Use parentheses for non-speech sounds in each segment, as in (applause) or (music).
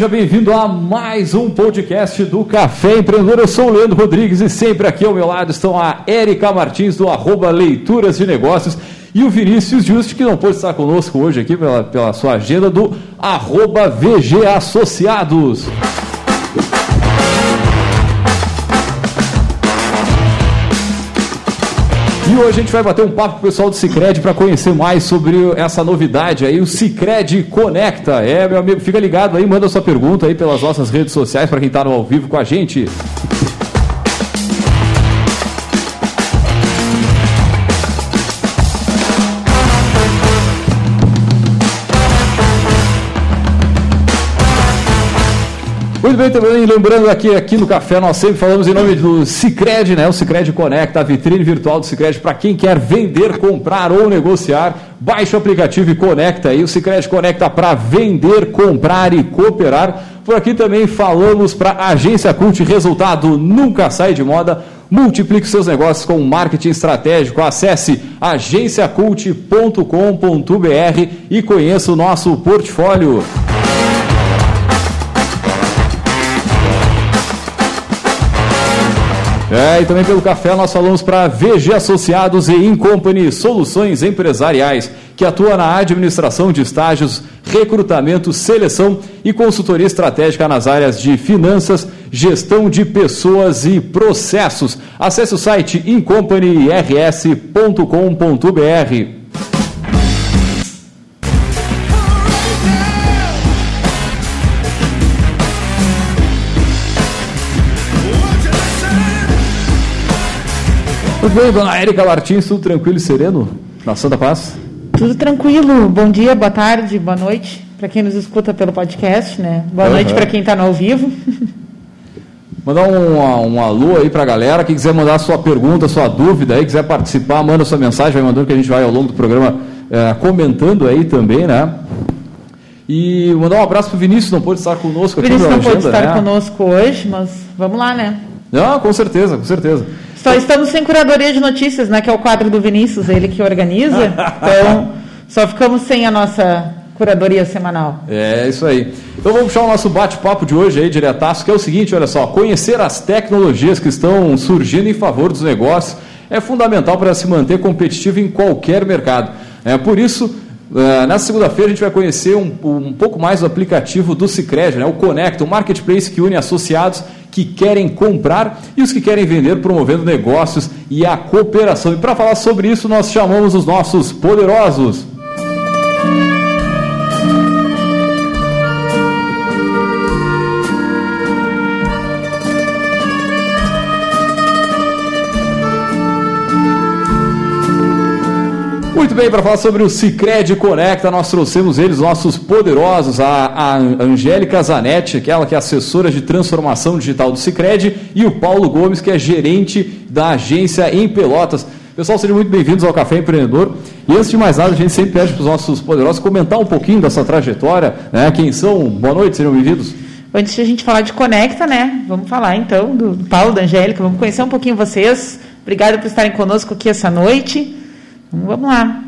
Seja bem-vindo a mais um podcast do Café Empreendedor. Eu sou o Leandro Rodrigues e sempre aqui ao meu lado estão a Érica Martins, do arroba Leituras de Negócios, e o Vinícius Juste, que não pode estar conosco hoje aqui pela, pela sua agenda, do arroba VG Associados. E hoje a gente vai bater um papo com o pessoal do Cicred para conhecer mais sobre essa novidade aí, o Cicred Conecta. É, meu amigo, fica ligado aí, manda sua pergunta aí pelas nossas redes sociais para quem está no ao vivo com a gente. Muito bem, também lembrando aqui, aqui no Café, nós sempre falamos em nome do Cicred, né? O Cicred Conecta, a vitrine virtual do Cicred para quem quer vender, comprar ou negociar. Baixe o aplicativo e conecta aí. O Cicred Conecta para vender, comprar e cooperar. Por aqui também falamos para a Agência Cult, resultado nunca sai de moda. Multiplique seus negócios com marketing estratégico. Acesse agenciacult.com.br e conheça o nosso portfólio. É, e também pelo café nós falamos para VG Associados e Incompany Soluções Empresariais, que atua na administração de estágios, recrutamento, seleção e consultoria estratégica nas áreas de finanças, gestão de pessoas e processos. Acesse o site incompanyrs.com.br. Tudo bem, dona Érica Martins, tudo tranquilo e sereno na Santa Paz? Tudo tranquilo. Bom dia, boa tarde, boa noite para quem nos escuta pelo podcast, né? Boa uhum. noite para quem está no ao vivo. (laughs) Mandar um, um alô aí para a galera. Quem quiser mandar sua pergunta, sua dúvida aí, quiser participar, manda sua mensagem, vai mandando que a gente vai ao longo do programa é, comentando aí também, né? E mandar um abraço para o Vinícius, não pôde estar conosco aqui. Vinícius não agenda, pôde estar né? conosco hoje, mas vamos lá, né? Não, com certeza, com certeza. Só estamos sem curadoria de notícias, né? Que é o quadro do Vinícius, ele que organiza. Então, só ficamos sem a nossa curadoria semanal. É isso aí. Então vamos puxar o nosso bate-papo de hoje aí, diretaço, que é o seguinte, olha só, conhecer as tecnologias que estão surgindo em favor dos negócios é fundamental para se manter competitivo em qualquer mercado. É por isso Uh, na segunda-feira a gente vai conhecer um, um, pouco mais do aplicativo do Cicred, né? o Conecta, um marketplace que une associados que querem comprar e os que querem vender, promovendo negócios e a cooperação. E para falar sobre isso, nós chamamos os nossos poderosos. Muito bem, para falar sobre o Cicred Conecta, nós trouxemos eles, nossos poderosos, a, a Angélica Zanetti, aquela que é assessora de transformação digital do Cicred, e o Paulo Gomes, que é gerente da agência em Pelotas. Pessoal, sejam muito bem-vindos ao Café Empreendedor. E antes de mais nada, a gente sempre pede para os nossos poderosos comentar um pouquinho dessa trajetória, né? Quem são? Boa noite, sejam bem-vindos. Antes de a gente falar de Conecta, né? Vamos falar então do Paulo, da Angélica, vamos conhecer um pouquinho vocês. Obrigada por estarem conosco aqui essa noite. Então, vamos lá.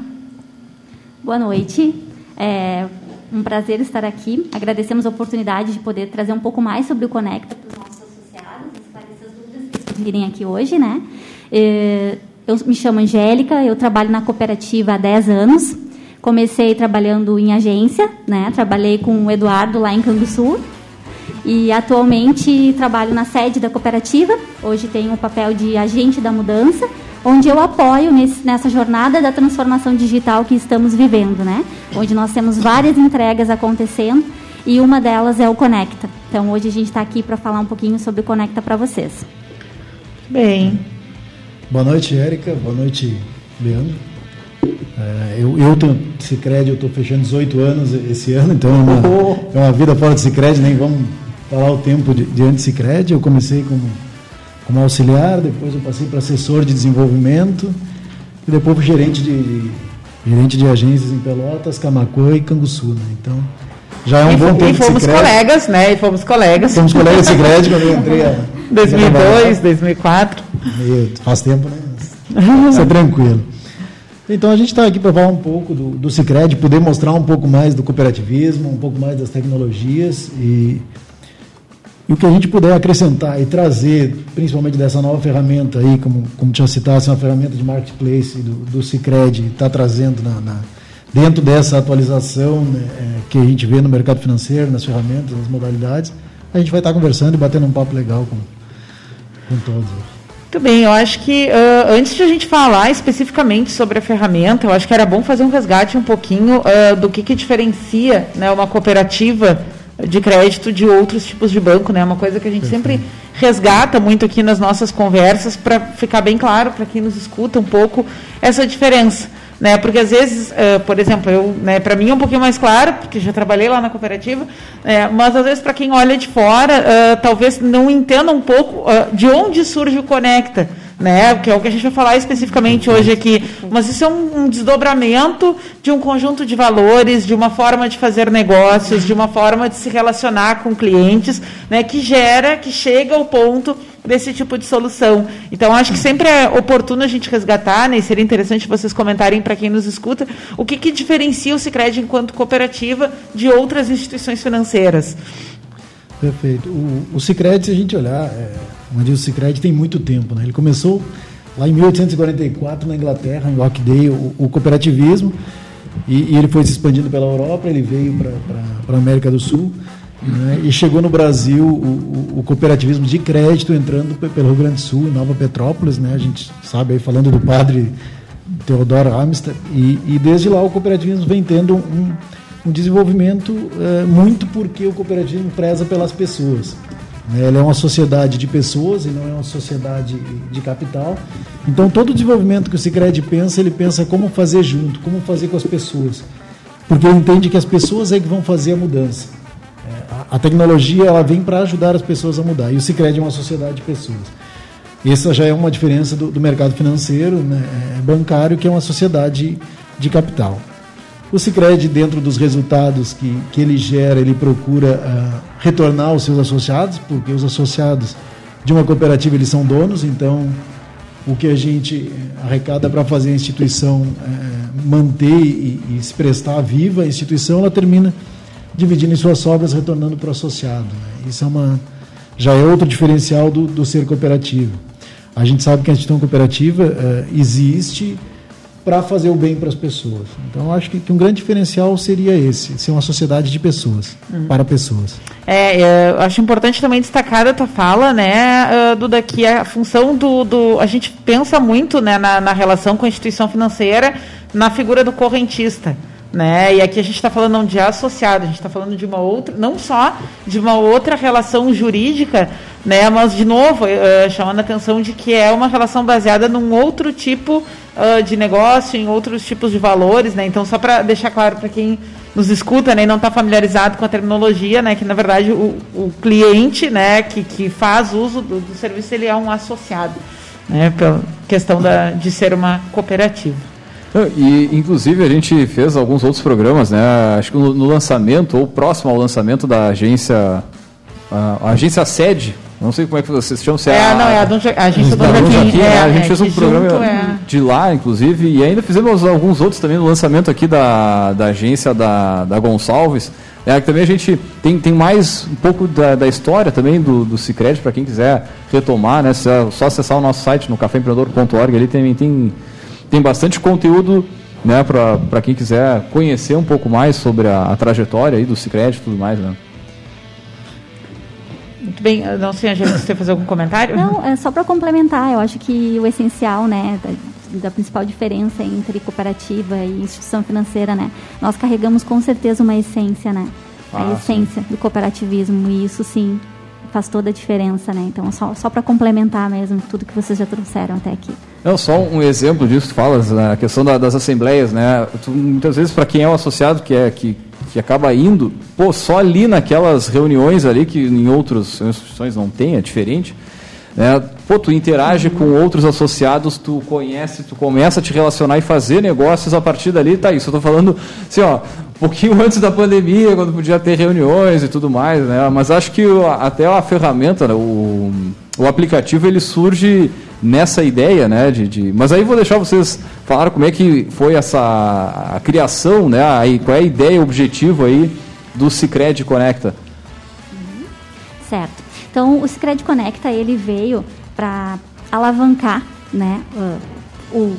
Boa noite. É um prazer estar aqui. Agradecemos a oportunidade de poder trazer um pouco mais sobre o Conecta para os nossos associados, esclarecer as dúvidas que virem aqui hoje, né? É, eu me chamo Angélica, eu trabalho na cooperativa há 10 anos. Comecei trabalhando em agência, né? Trabalhei com o Eduardo lá em Canguçu. E atualmente trabalho na sede da cooperativa. Hoje tenho o papel de agente da mudança onde eu apoio nesse, nessa jornada da transformação digital que estamos vivendo, né? Onde nós temos várias entregas acontecendo e uma delas é o Conecta. Então hoje a gente está aqui para falar um pouquinho sobre o Conecta para vocês. Bem. Boa noite, Érica. Boa noite, Leandro. É, eu, eu tô, Cicred, eu estou fechando 18 anos esse ano, então é uma, é uma vida fora de Cicred, nem vamos falar o tempo de, de antes Cicred. Eu comecei como como auxiliar, depois eu passei para assessor de desenvolvimento e depois para gerente de, gerente de agências em Pelotas, Camacuã e Canguçu. Né? Então, já é um e bom tempo. E fomos colegas, né? E fomos colegas. Fomos colegas de Cicred quando eu entrei. A, (laughs) 2002, 2004. E faz tempo, né? Isso é tranquilo. Então a gente está aqui para falar um pouco do, do Cicred, poder mostrar um pouco mais do cooperativismo, um pouco mais das tecnologias e, o que a gente puder acrescentar e trazer, principalmente dessa nova ferramenta aí, como, como tinha citado, essa ferramenta de marketplace do, do Cicred, está trazendo na, na, dentro dessa atualização né, é, que a gente vê no mercado financeiro, nas ferramentas, nas modalidades, a gente vai estar tá conversando e batendo um papo legal com, com todos. Muito bem, eu acho que uh, antes de a gente falar especificamente sobre a ferramenta, eu acho que era bom fazer um resgate um pouquinho uh, do que, que diferencia né, uma cooperativa de crédito de outros tipos de banco, né? Uma coisa que a gente sempre resgata muito aqui nas nossas conversas para ficar bem claro para quem nos escuta um pouco essa diferença né? Porque às vezes, uh, por exemplo, eu, né, para mim é um pouquinho mais claro, porque já trabalhei lá na cooperativa, é, mas às vezes para quem olha de fora, uh, talvez não entenda um pouco uh, de onde surge o Conecta né? Que é o que a gente vai falar especificamente hoje aqui. Mas isso é um, um, desdobramento de um conjunto de valores, de uma forma de fazer negócios, de uma forma de se relacionar com clientes, né? Que gera, que chega ao ponto desse tipo de solução. Então, acho que sempre é oportuno a gente resgatar, né, e seria interessante vocês comentarem para quem nos escuta, o que, que diferencia o Sicredi enquanto cooperativa de outras instituições financeiras. Perfeito. O, o Cicred, se a gente olhar, é, o Cicred tem muito tempo. Né? Ele começou lá em 1844 na Inglaterra, em Rochdale, o, o cooperativismo, e, e, ele foi se expandindo pela Europa, ele veio para a América do Sul, né? e chegou no Brasil o, o, cooperativismo de crédito entrando pelo Rio Grande do Sul, em Nova Petrópolis, né? a gente sabe aí falando do padre Teodoro Amistad, e, e desde lá o cooperativismo vem tendo um, um desenvolvimento é, muito porque o cooperativismo preza pelas pessoas. Né? Ele é uma sociedade de pessoas e não é uma sociedade de capital. Então, todo o desenvolvimento que o Cicred pensa, ele pensa como fazer junto, como fazer com as pessoas. Porque ele entende que as pessoas é que vão fazer a mudança. É, a, tecnologia ela vem para ajudar as pessoas a mudar. E o Cicred é uma sociedade de pessoas. Essa já é uma diferença do, do mercado financeiro, né, é, bancário, que é uma sociedade de capital. O Cicred, dentro dos resultados que, que ele gera, ele procura uh, retornar os seus associados, porque os associados de uma cooperativa eles são donos, então o que a gente arrecada para fazer a instituição é, manter e, e, se prestar viva, a instituição ela termina dividindo em suas sobras, retornando para o associado. Né? Isso é uma, já é outro diferencial do, do ser cooperativo. A gente sabe que a instituição cooperativa é, existe para fazer o bem para as pessoas. Então, acho que, que, um grande diferencial seria esse, ser uma sociedade de pessoas, uhum. para pessoas. É, é, eu acho importante também destacar a tua fala, né, Duda, que a função do, do a gente pensa muito né, na, na relação com a instituição financeira, na figura do correntista. Né? E aqui a gente está falando não de associado, a gente está falando de uma outra, não só de uma outra relação jurídica, né? mas de novo uh, chamando a atenção de que é uma relação baseada num outro tipo uh, de negócio, em outros tipos de valores, né? Então só para deixar claro para quem nos escuta né, e não está familiarizado com a terminologia, né, que na verdade o, o cliente né, que, que faz uso do, do serviço ele é um associado, né, pela questão da, de ser uma cooperativa. E, inclusive, a gente fez alguns outros programas, né? Acho que no, no lançamento, ou próximo ao lançamento da agência, a, a agência sede, não sei como é que vocês chamam, se é, é a, não, é a, a agência Don Joaquim. É, a gente é, fez um programa é. de lá, inclusive, e ainda fizemos alguns outros também no lançamento aqui da, da agência da, da Gonçalves. É, também a gente tem, tem mais um pouco da, da história também do, do Cicred, para quem quiser retomar, né? É só acessar o nosso site no caféempreendedor.org, ali também tem tem bastante conteúdo né, para quem quiser conhecer um pouco mais sobre a, a trajetória aí do Cicred e tudo mais, né? Muito bem, não sei, Angela, você quer fazer algum comentário? Não, é só para complementar, eu acho que o essencial, né, da, da, principal diferença entre cooperativa e instituição financeira, né, nós carregamos com certeza uma essência, né, ah, a essência sim. do cooperativismo e isso sim faz toda a diferença, né? Então, só, só para complementar mesmo tudo que vocês já trouxeram até aqui. Não, só um exemplo disso que falas, né? a questão da, das assembleias, né? Tu, muitas vezes, para quem é o associado que, é, que, que acaba indo, pô, só ali naquelas reuniões ali, que em outras instituições não tem, é diferente, né? Pô, tu interage com outros associados, tu conhece, tu começa a te relacionar e fazer negócios a partir dali, tá isso. Eu estou falando assim, ó, pouquinho (laughs) antes da pandemia, quando podia ter reuniões e tudo mais, né? Mas acho que até a ferramenta, né, o, o aplicativo, ele surge nessa ideia, né? De, de, mas aí vou deixar vocês falar como é que foi essa a criação, né? Aí, qual é a ideia, o objetivo aí do Cicred Conecta. Uhum. Certo. Então, o Cicred Conecta, ele veio para alavancar, né? Uh, o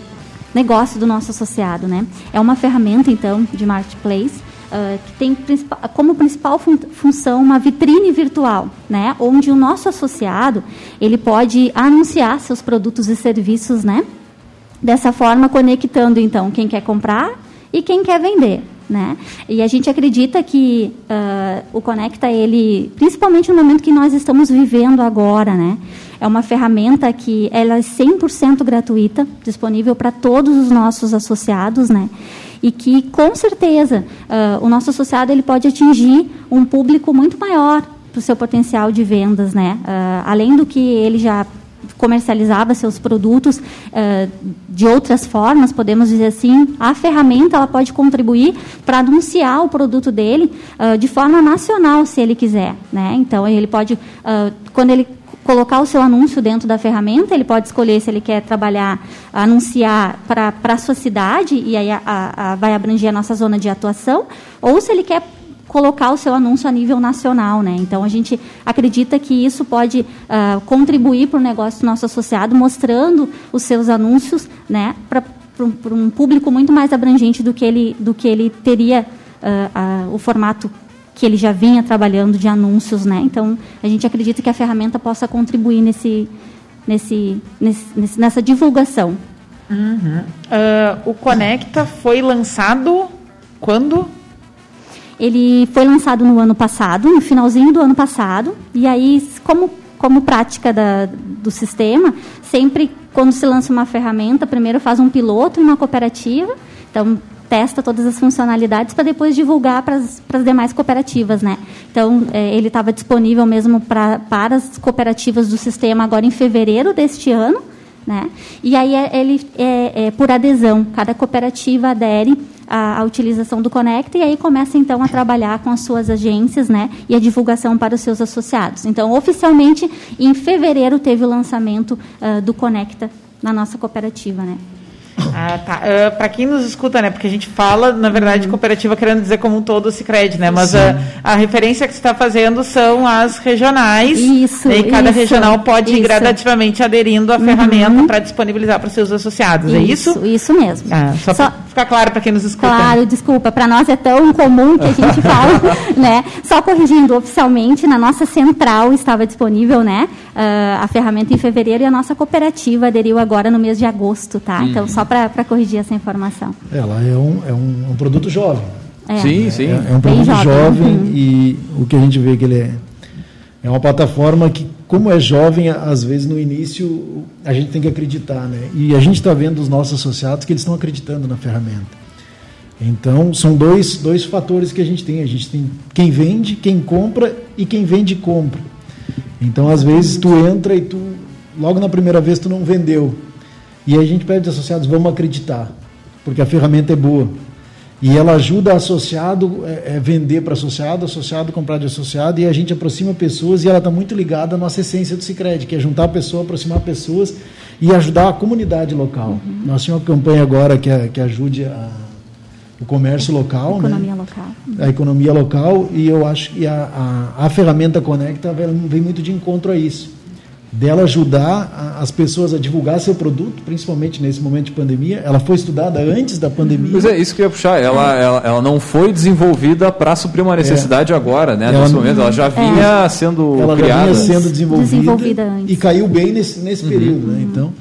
negócio do nosso associado, né? É uma ferramenta, então, de marketplace uh, que tem como principal fun função uma vitrine virtual, né? Onde o nosso associado ele pode anunciar seus produtos e serviços, né? Dessa forma, conectando, então, quem quer comprar e quem quer vender. Né? E a gente acredita que uh, o Conecta, ele, principalmente no momento que nós estamos vivendo agora, né? é uma ferramenta que ela é 100% gratuita, disponível para todos os nossos associados, né? E que, com certeza, uh, o nosso associado ele pode atingir um público muito maior para o seu potencial de vendas, né? Uh, além do que ele já comercializava seus produtos uh, de outras formas, podemos dizer assim, a ferramenta ela pode contribuir para anunciar o produto dele uh, de forma nacional, se ele quiser, né? Então ele pode, uh, quando ele colocar o seu anúncio dentro da ferramenta, ele pode escolher se ele quer trabalhar, anunciar para a sua cidade, e aí a, a, vai abranger a nossa zona de atuação, ou se ele quer colocar o seu anúncio a nível nacional. Né? Então, a gente acredita que isso pode uh, contribuir para o negócio do nosso associado, mostrando os seus anúncios né, para um público muito mais abrangente do que ele, do que ele teria uh, uh, o formato que ele já vinha trabalhando de anúncios, né? Então a gente acredita que a ferramenta possa contribuir nesse, nesse, nesse nessa divulgação. Uhum. Uh, o Conecta foi lançado quando? Ele foi lançado no ano passado, no finalzinho do ano passado, e aí como como prática da, do sistema, sempre quando se lança uma ferramenta, primeiro faz um piloto em uma cooperativa, então testa todas as funcionalidades para depois divulgar para as demais cooperativas, né? Então, é, ele estava disponível mesmo pra, para as cooperativas do sistema agora em fevereiro deste ano, né? E aí é, ele é, é, por adesão, cada cooperativa adere à, à, utilização do Conecta e aí começa então a trabalhar com as suas agências, né? E a divulgação para os seus associados. Então, oficialmente, em fevereiro teve o lançamento uh, do Conecta na nossa cooperativa, né? Ah, tá. Uh, ah, para quem nos escuta, né? Porque a gente fala, na verdade, cooperativa querendo dizer como um todo o Cicred, né? Mas a, a, referência que você está fazendo são as regionais. Isso. E cada isso, regional pode isso. ir gradativamente aderindo à uhum. ferramenta para disponibilizar para os seus associados. Isso, é isso? Isso mesmo. Ah, só, só ficar claro para quem nos escuta. Claro, desculpa. Para nós é tão comum que a gente (laughs) fala, né? Só corrigindo, oficialmente, na nossa central estava disponível, né? Uh, a ferramenta em fevereiro e a nossa cooperativa aderiu agora no mês de agosto, tá? Uhum. Então, só para corrigir essa informação. Ela é um, é um, um produto jovem. É. Sim, sim. É, é um produto jovem, jovem uhum. e o que a gente vê que ele é é uma plataforma que, como é jovem, às vezes no início a gente tem que acreditar, né? E a gente está vendo os nossos associados que eles estão acreditando na ferramenta. Então, são dois, dois fatores que a gente tem. A gente tem quem vende, quem compra e quem vende compra. Então, às vezes, tu entra e tu, logo na primeira vez, tu não vendeu. E aí a gente pede aos associados, vamos acreditar, porque a ferramenta é boa. E ela ajuda associado é, é vender para associado, associado comprar de associado, e a gente aproxima pessoas e ela está muito ligada à nossa essência do Cicred, que é juntar a pessoa, aproximar pessoas e ajudar a comunidade local. Uhum. Nós tínhamos uma campanha agora que, que ajude a, o comércio local, a economia né? local. A economia local, e eu acho que a, a, a ferramenta Conecta vem muito de encontro a isso dela ajudar as pessoas a divulgar seu produto, principalmente nesse momento de pandemia. Ela foi estudada antes da pandemia. Pois é, isso que eu ia puxar. Ela, ela, ela não foi desenvolvida para suprir uma necessidade é. agora, né? Ela nesse momento. Ela já vinha é. sendo ela criada. Ela já vinha sendo desenvolvida, desenvolvida e caiu bem nesse, nesse uhum. período. Né? Então,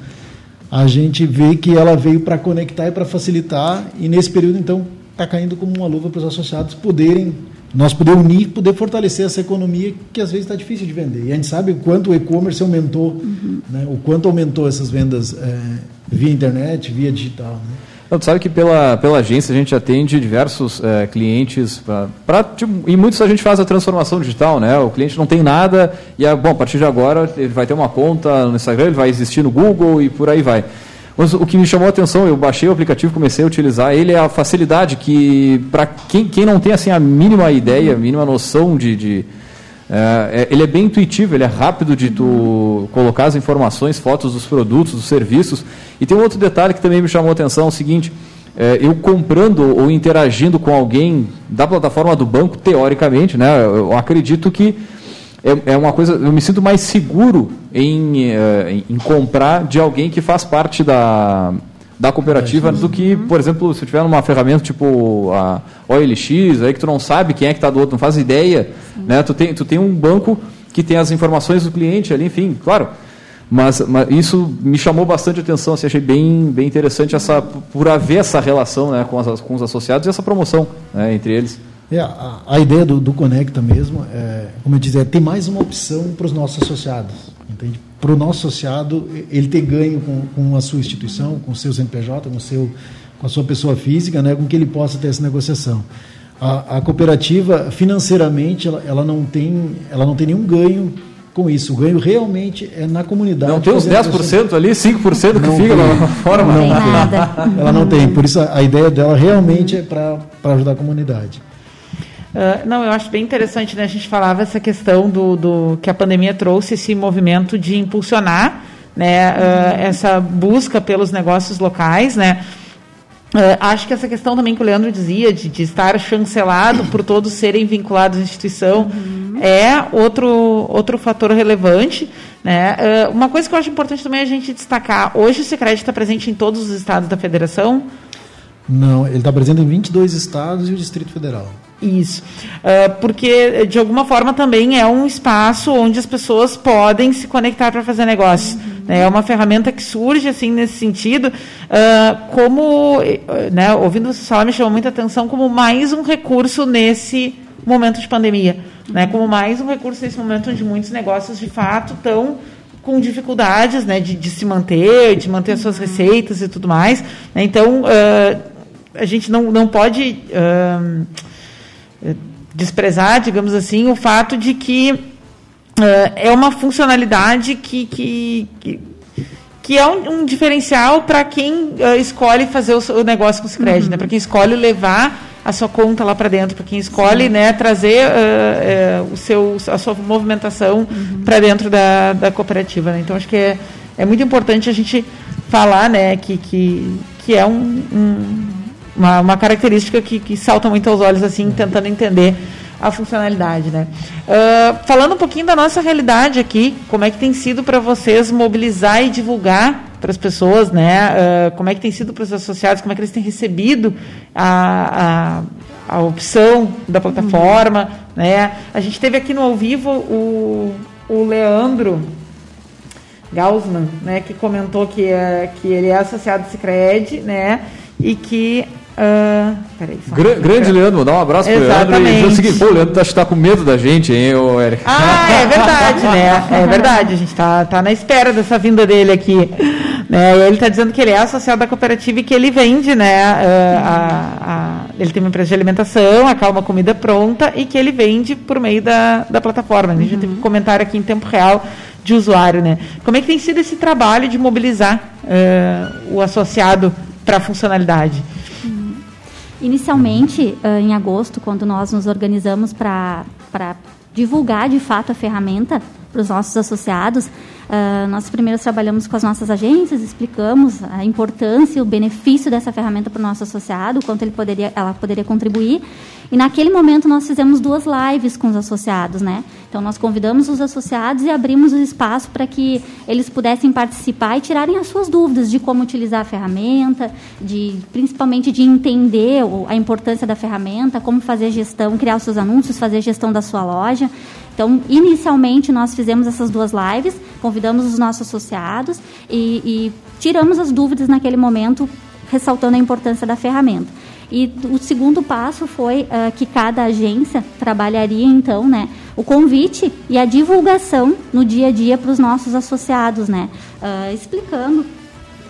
a gente vê que ela veio para conectar e para facilitar. E nesse período, então, está caindo como uma luva para os associados poderem nós poder unir, poder fortalecer essa economia que às vezes está difícil de vender. E a gente sabe o quanto o e-commerce aumentou, uhum. né, o quanto aumentou essas vendas é, via internet, via digital. Né? Sabe que pela, pela agência a gente atende diversos é, clientes, pra, pra, tipo, e muitos a gente faz a transformação digital, né? O cliente não tem nada e, bom, a partir de agora ele vai ter uma conta no Instagram, ele vai existir no Google e por aí vai. Mas o que me chamou a atenção, eu baixei o aplicativo, comecei a utilizar ele, é a facilidade que, para quem, quem não tem assim, a mínima ideia, a mínima noção de, de É, é, ele é bem intuitivo, ele é rápido de tu colocar as informações, fotos dos produtos, dos serviços. E tem um outro detalhe que também me chamou a atenção, é o seguinte, é, eu comprando ou interagindo com alguém da plataforma do banco, teoricamente, né, eu acredito que é, é uma coisa, eu me sinto mais seguro em, é, em comprar de alguém que faz parte da, da cooperativa do que, por exemplo, se eu tiver uma ferramenta tipo a OLX, aí que tu não sabe quem é que está do outro, não faz ideia, né? Tu tem, tu tem um banco que tem as informações do cliente ali, enfim, claro. Mas, mas isso me chamou bastante atenção, assim, achei bem, bem interessante essa, por haver essa relação né, com, as, com os associados e essa promoção né, entre eles. É, a, a, ideia do, do Conecta mesmo, é, como eu dizia, é ter mais uma opção para os nossos associados. Entende? Para o nosso associado, ele ter ganho com, com a sua instituição, com o seu CNPJ, com, seu, com a sua pessoa física, né, com que ele possa ter essa negociação. A, a cooperativa, financeiramente, ela, ela, não tem, ela não tem nenhum ganho com isso. O ganho realmente é na comunidade. Não tem uns 10% ali, 5% que não fica na forma. Não, tem nada. Ela não tem. Por isso a, a ideia dela realmente é para ajudar a comunidade. Uh, não, eu acho bem interessante, né? A gente falava essa questão do, do que a pandemia trouxe esse movimento de impulsionar, né? Uh, essa busca pelos negócios locais, né? Uh, acho que essa questão também que o Leandro dizia de, de estar chancelado por todos serem vinculados à instituição uhum. é outro outro fator relevante, né? uma coisa que eu acho importante também é a gente destacar. Hoje o Sicredi está presente em todos os estados da federação. Não, ele está presente em 22 estados e o Distrito Federal. Isso. Uh, porque, de alguma forma, também é um espaço onde as pessoas podem se conectar para fazer negócio. Uhum. Né? É uma ferramenta que surge, assim, nesse sentido, uh, como, né, ouvindo você falar, me chamou muita atenção, como mais um recurso nesse momento de pandemia. Né? Como mais um recurso nesse momento onde muitos negócios, de fato, estão com dificuldades né, de, de, se manter, de manter as suas uhum. receitas e tudo mais. Né? Então, uh, a gente não, não pode desprezar, digamos assim, o fato de que uh, é uma funcionalidade que, que, que, que é um, um diferencial para quem uh, escolhe fazer o, o, negócio com o Cicred, uhum. né? para quem escolhe levar a sua conta lá para dentro, para quem escolhe né, trazer uh, o seu, a sua movimentação uhum. para dentro da, da cooperativa. Né? Então, acho que é, é muito importante a gente falar né, que, que, que é um, um uma, uma característica que, que salta muito aos olhos, assim, tentando entender a funcionalidade, né? Uh, falando um pouquinho da nossa realidade aqui, como é que tem sido para vocês mobilizar e divulgar para as pessoas, né? Uh, como é que tem sido para os associados, como é que eles têm recebido a, a, a opção da plataforma, uhum. né? A gente teve aqui no ao vivo o, o Leandro Gaussman, né? Que comentou que, é, que ele é associado do Cicred, né? E que Uh, peraí, Gra grande Leandro, dá um abraço para o Leandro e o seguinte, pô, o Leandro está tá com medo da gente, hein, ô Eric? Ah, é verdade, né? É verdade, a gente está tá na espera dessa vinda dele aqui. Né? ele está dizendo que ele é associado da cooperativa e que ele vende, né? Uh, a, a, ele tem uma empresa de alimentação, a Calma Comida Pronta, e que ele vende por meio da, da plataforma. A gente uhum. teve um comentário aqui em tempo real de usuário, né? Como é que tem sido esse trabalho de mobilizar uh, o associado para a funcionalidade? Inicialmente, em agosto, quando nós nos organizamos para divulgar de fato a ferramenta para os nossos associados, Uh, nós primeiro trabalhamos com as nossas agências, explicamos a importância e o benefício dessa ferramenta para o nosso associado, quanto ele poderia, ela poderia contribuir. E naquele momento nós fizemos duas lives com os associados, né? Então nós convidamos os associados e abrimos o espaço para que eles pudessem participar e tirarem as suas dúvidas de como utilizar a ferramenta, de principalmente de entender a importância da ferramenta, como fazer gestão, criar os seus anúncios, fazer gestão da sua loja. Então, inicialmente, nós fizemos essas duas lives, convidamos os nossos associados e, e tiramos as dúvidas naquele momento, ressaltando a importância da ferramenta. E o segundo passo foi uh, que cada agência trabalharia, então, né, o convite e a divulgação no dia a dia para os nossos associados, né, uh, explicando,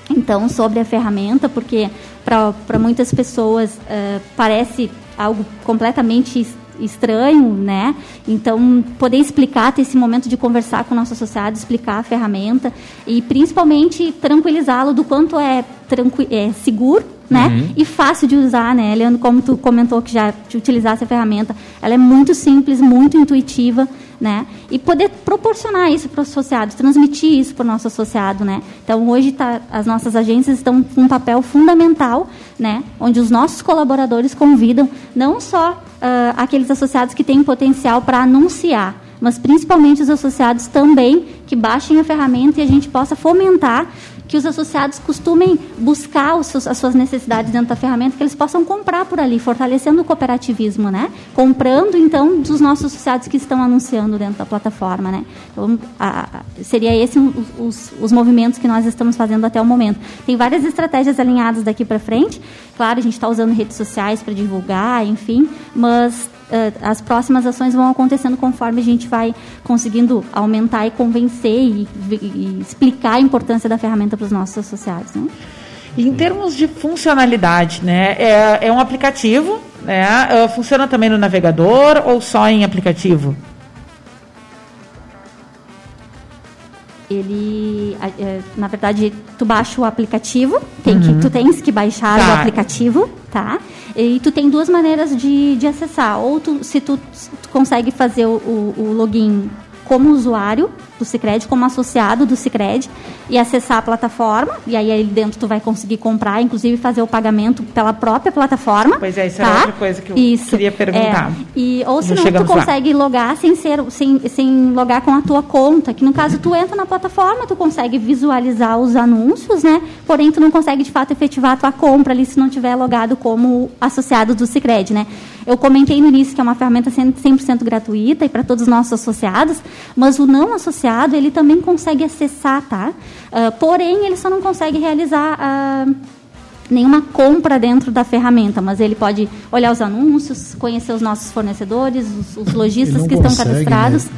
então, sobre a ferramenta, porque para muitas pessoas uh, parece algo completamente estranho, né? Então, poder explicar, ter esse momento de conversar com o nosso associado, explicar a ferramenta e principalmente tranquilizá-lo do quanto é, é seguro, né? Uhum. E fácil de usar, né? Leandro, como tu comentou que já utilizasse a ferramenta, ela é muito simples, muito intuitiva, né? E poder proporcionar isso para os associados, transmitir isso para o nosso associado, né? Então hoje tá, as nossas agências estão com um papel fundamental, né? Onde os nossos colaboradores convidam não só uh, aqueles associados que têm potencial para anunciar, mas principalmente os associados também que baixem a ferramenta e a gente possa fomentar que os associados costumem buscar seus, as suas necessidades dentro da ferramenta, que eles possam comprar por ali, fortalecendo o cooperativismo, né? Comprando, então, dos nossos associados que estão anunciando dentro da plataforma, né? Então, a, seria esse os, os, os, movimentos que nós estamos fazendo até o momento. Tem várias estratégias alinhadas daqui para frente. Claro, a gente está usando redes sociais para divulgar, enfim, mas as próximas ações vão acontecendo conforme a gente vai conseguindo aumentar e convencer e, e explicar a importância da ferramenta para os nossos associados. Né? Em termos de funcionalidade, né, é, é um aplicativo, né, uh, funciona também no navegador ou só em aplicativo? Ele é, na verdade tu baixa o aplicativo tem uhum. que tu tens que baixar tá. o aplicativo tá e tu tem duas maneiras de, de acessar ou tu, se tu, tu consegue fazer o, o, o login como usuário do Cicred, como associado do Cicred, e acessar a plataforma. E aí, aí dentro tu vai conseguir comprar, inclusive fazer o pagamento pela própria plataforma. Pois é, isso tá? era outra coisa que eu isso. queria perguntar. É. E, ou se não, tu consegue lá. logar sem, ser, sem, sem logar com a tua conta, que no caso tu entra na plataforma, tu consegue visualizar os anúncios, né? Porém, tu não consegue de fato efetivar a tua compra ali se não tiver logado como associado do Cicred, né? Eu comentei no início que é uma ferramenta 100% gratuita e para todos os nossos associados, mas o não associado ele também consegue acessar, tá? Uh, porém, ele só não consegue realizar uh, nenhuma compra dentro da ferramenta, mas ele pode olhar os anúncios, conhecer os nossos fornecedores, os, os lojistas que estão cadastrados. Né?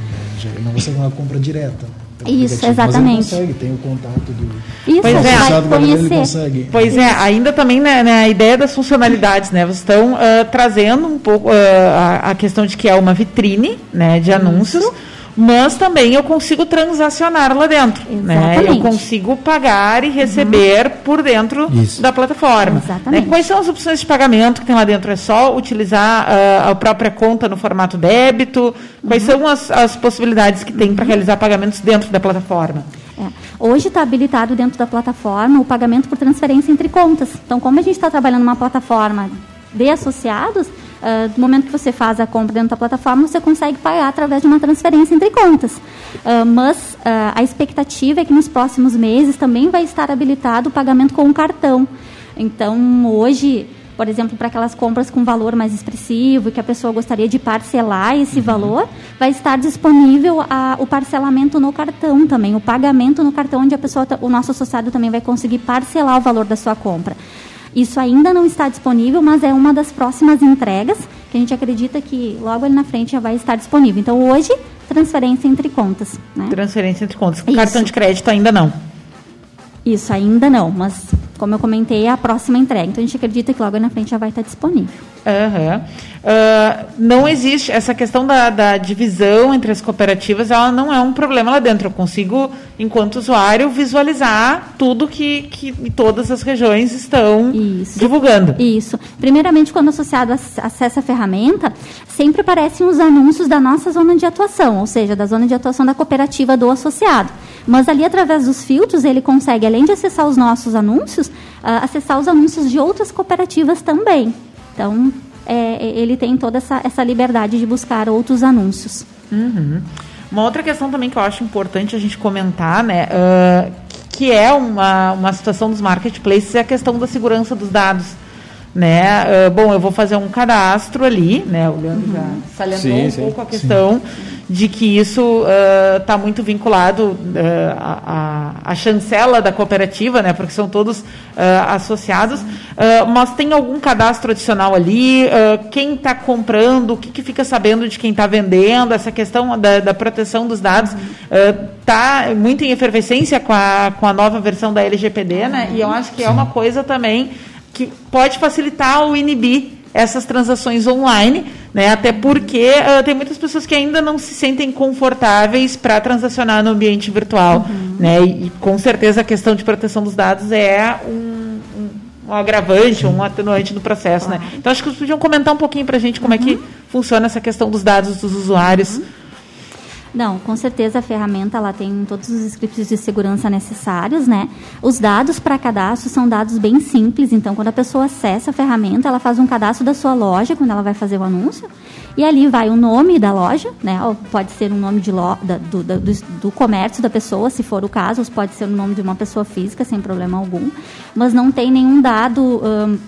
Não consegue uma compra direta. Isso, exatamente. Mas ele consegue, tem o contato do. Isso, pois é, vai conhecer. Pois é, ainda também né, né, a ideia das funcionalidades, né? Vocês estão uh, trazendo um pouco uh, a, a, questão de que é uma vitrine né, de anúncios. Isso mas também eu consigo transacionar lá dentro. Né? Eu consigo pagar e receber uhum. por dentro Isso. da plataforma. Né? Quais são as opções de pagamento que tem lá dentro? É só utilizar uh, a própria conta no formato débito? Quais uhum. são as, as, possibilidades que tem para uhum. realizar pagamentos dentro da plataforma? É. Hoje está habilitado dentro da plataforma o pagamento por transferência entre contas. Então, como a gente está trabalhando numa plataforma de associados, Uh, do momento que você faz a compra dentro da plataforma, você consegue pagar através de uma transferência entre contas. Uh, mas uh, a expectativa é que nos próximos meses também vai estar habilitado o pagamento com um cartão. Então, hoje, por exemplo, para aquelas compras com valor mais expressivo que a pessoa gostaria de parcelar esse uhum. valor, vai estar disponível a, o parcelamento no cartão também, o pagamento no cartão, onde a pessoa, o nosso associado também vai conseguir parcelar o valor da sua compra. Isso ainda não está disponível, mas é uma das próximas entregas que a gente acredita que logo ali na frente já vai estar disponível. Então, hoje, transferência entre contas. Né? Transferência entre contas. Isso. Cartão de crédito ainda não. Isso, ainda não, mas como eu comentei, é a próxima entrega. Então a gente acredita que logo na frente já vai estar disponível. Uhum. Uh, não existe essa questão da, da, divisão entre as cooperativas, ela não é um problema lá dentro. Eu consigo, enquanto usuário, visualizar tudo que, que todas as regiões estão Isso. divulgando. Isso. Primeiramente, quando o associado acessa a ferramenta, sempre aparecem os anúncios da nossa zona de atuação, ou seja, da zona de atuação da cooperativa do associado. Mas ali, através dos filtros, ele consegue, além de acessar os nossos anúncios, uh, acessar os anúncios de outras cooperativas também. Então, é, ele tem toda essa, essa liberdade de buscar outros anúncios. Uhum. Uma outra questão também que eu acho importante a gente comentar, né, uh, que é uma, uma situação dos marketplaces, é a questão da segurança dos dados. Né? Uh, bom, eu vou fazer um cadastro ali, né? O Leandro uhum. já salientou sim, um sim, pouco a questão. Sim de que isso está uh, muito vinculado uh, à, à chancela da cooperativa, né, porque são todos uh, associados, mas tem algum cadastro adicional ali? quem está comprando? O que, que, fica sabendo de quem está vendendo? Essa questão da, da proteção dos dados está muito em efervescência com a, com a nova versão da LGPD, né? E eu acho que é uma coisa também que pode facilitar o inibir essas transações online, né? Até porque uh, tem muitas pessoas que ainda não se sentem confortáveis para transacionar no ambiente virtual, uhum. né? E, e, com certeza a questão de proteção dos dados é um, um, um agravante, um atenuante no processo, né? Então acho que vocês podiam comentar um pouquinho para a gente como uhum. é que uhum. funciona essa questão dos dados dos usuários. Não, com certeza a ferramenta ela tem todos os scripts de segurança necessários, né? Os dados para cadastro são dados bem simples, então quando a pessoa acessa a ferramenta, ela faz um cadastro da sua loja quando ela vai fazer o anúncio, e ali vai o nome da loja, né? Ou pode ser o nome de lo, da, do, do, do, comércio da pessoa, se for o caso, ou pode ser o nome de uma pessoa física, sem problema algum, mas não tem nenhum dado,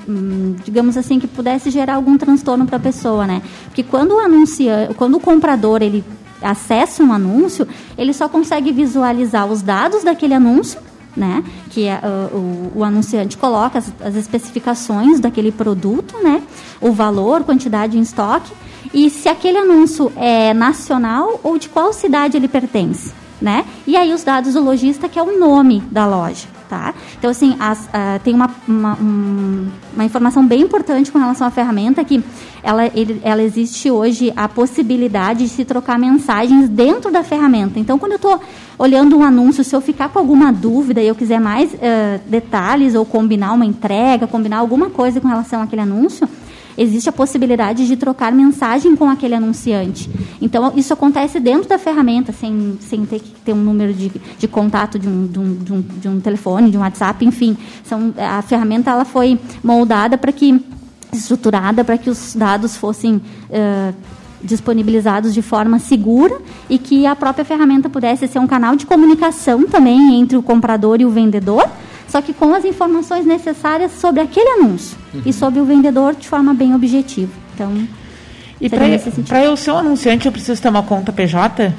hum, digamos assim, que pudesse gerar algum transtorno para a pessoa, né? Porque quando o anunciante, quando o comprador ele acessa um anúncio, ele só consegue visualizar os dados daquele anúncio, né? Que uh, o, o, anunciante coloca as, as, especificações daquele produto, né? O valor, quantidade em estoque e se aquele anúncio é nacional ou de qual cidade ele pertence, né? E aí os dados do lojista que é o nome da loja. Tá? Então, assim, as, uh, tem uma, uma, um, uma, informação bem importante com relação à ferramenta que ela, ele, ela existe hoje a possibilidade de se trocar mensagens dentro da ferramenta. Então, quando eu estou olhando um anúncio, se eu ficar com alguma dúvida e eu quiser mais uh, detalhes ou combinar uma entrega, combinar alguma coisa com relação àquele anúncio, existe a possibilidade de trocar mensagem com aquele anunciante. Então, isso acontece dentro da ferramenta, sem, sem ter que ter um número de, de contato de um, de, um, de, um, de um telefone, de um WhatsApp, enfim. São, a ferramenta ela foi moldada para que, estruturada para que os dados fossem. Uh, disponibilizados de forma segura e que a própria ferramenta pudesse ser um canal de comunicação também entre o comprador e o vendedor, só que com as informações necessárias sobre aquele anúncio uhum. e sobre o vendedor de forma bem objetiva. Então, e para eu ser um anunciante, eu preciso ter uma conta PJ?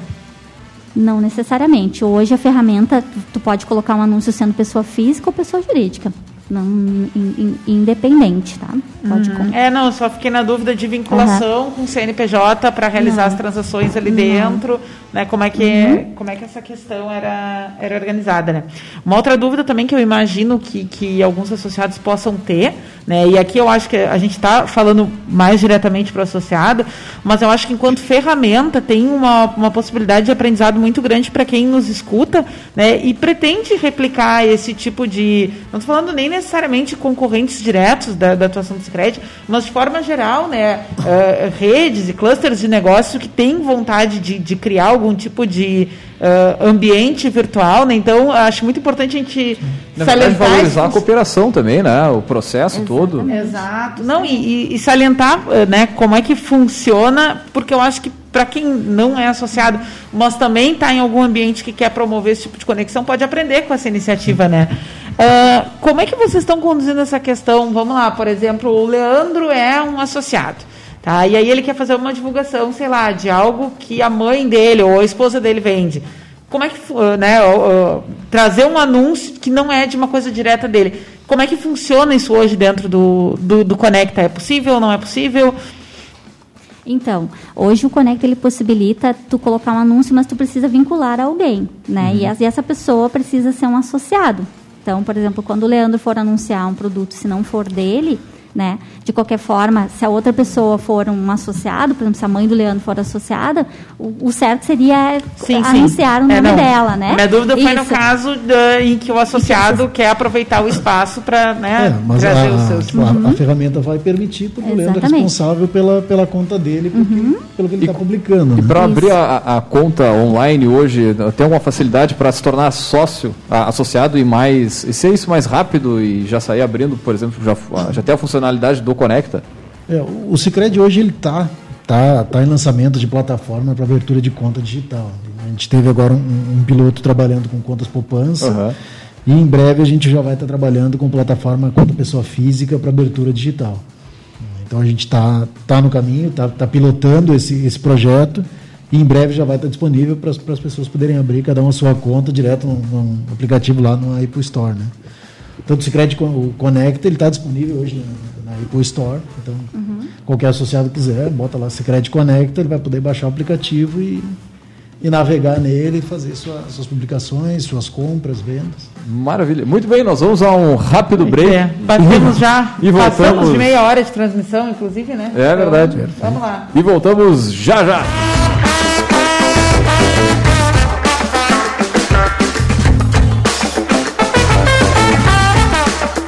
Não necessariamente. Hoje a ferramenta, tu pode colocar um anúncio sendo pessoa física ou pessoa jurídica não in, in, independente, tá? Pode uhum. É, não, só fiquei na dúvida de vinculação uhum. com o CNPJ para realizar não. as transações ali dentro, né? Como é que uhum. como é que essa questão era era organizada, né? Uma outra dúvida também que eu imagino que, que alguns associados possam ter, né? E aqui eu acho que a gente está falando mais diretamente para o associado, mas eu acho que enquanto ferramenta tem uma, uma possibilidade de aprendizado muito grande para quem nos escuta, né? E pretende replicar esse tipo de, não estou falando nem necessariamente concorrentes diretos da, da atuação do Sicredi, mas de forma geral, né, uh, redes e clusters de negócio que têm vontade de, de criar algum tipo de uh, ambiente virtual, né? Então, acho muito importante a gente Na salientar verdade, valorizar a cooperação também, né? O processo todo. Exato. Não, e, e, salientar, né, como é que funciona, porque eu acho que para quem não é associado, mas também está em algum ambiente que quer promover esse tipo de conexão, pode aprender com essa iniciativa, né? Uh, como é que vocês estão conduzindo essa questão? Vamos lá, por exemplo, o Leandro é um associado. Tá? E aí ele quer fazer uma divulgação, sei lá, de algo que a mãe dele ou a esposa dele vende. Como é que, né, uh, uh, trazer um anúncio que não é de uma coisa direta dele. Como é que funciona isso hoje dentro do, do, do Conecta? É possível ou não é possível? Então, hoje o Conecta ele possibilita tu colocar um anúncio, mas tu precisa vincular alguém, né? Uhum. E, essa pessoa precisa ser um associado. Então, por exemplo, quando o Leandro for anunciar um produto, se não for dele, né? De qualquer forma, se a outra pessoa for um associado, por exemplo, se a mãe do Leandro for associada, o, o certo seria sim, anunciar sim. o é, nome é, dela, né? Minha dúvida foi no caso em que o associado Isso. quer aproveitar o espaço para né, é, trazer a, os seus... Tipo, uhum. A, a, ferramenta vai permitir, porque Exatamente. o Leandro é responsável pela, pela conta dele, porque, uhum. pelo que ele está publicando. E né? para abrir a, a, conta online hoje, tem alguma facilidade para se tornar sócio, associado e mais e ser isso mais rápido e já sair abrindo, por exemplo, já, já tem a funcionalidade do Conecta? É, o Cicred hoje ele está tá, tá em lançamento de plataforma para abertura de conta digital. A gente teve agora um, um piloto trabalhando com contas poupança uhum. e em breve a gente já vai estar tá trabalhando com plataforma conta pessoa física para abertura digital. Então a gente está tá no caminho, está tá pilotando esse, esse projeto e em breve já vai estar tá disponível para as pessoas poderem abrir cada uma a sua conta direto no, no aplicativo lá no Apple Store. Né? Tanto o Cicred Connect ele está disponível hoje Apple Store. Então, uhum. qualquer associado quiser, bota lá Secret Connect, ele vai poder baixar o aplicativo e, e navegar nele e fazer sua, suas publicações, suas compras, vendas. Maravilha. Muito bem, nós vamos a um rápido break. É, batemos já. e voltamos. Passamos de meia hora de transmissão, inclusive, né? É verdade. Então, vamos lá. E voltamos já já.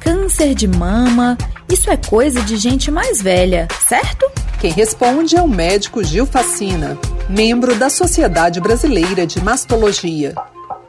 Câncer de mama, isso é coisa de gente mais velha, certo? Quem responde é o médico Gil Facina, membro da Sociedade Brasileira de Mastologia.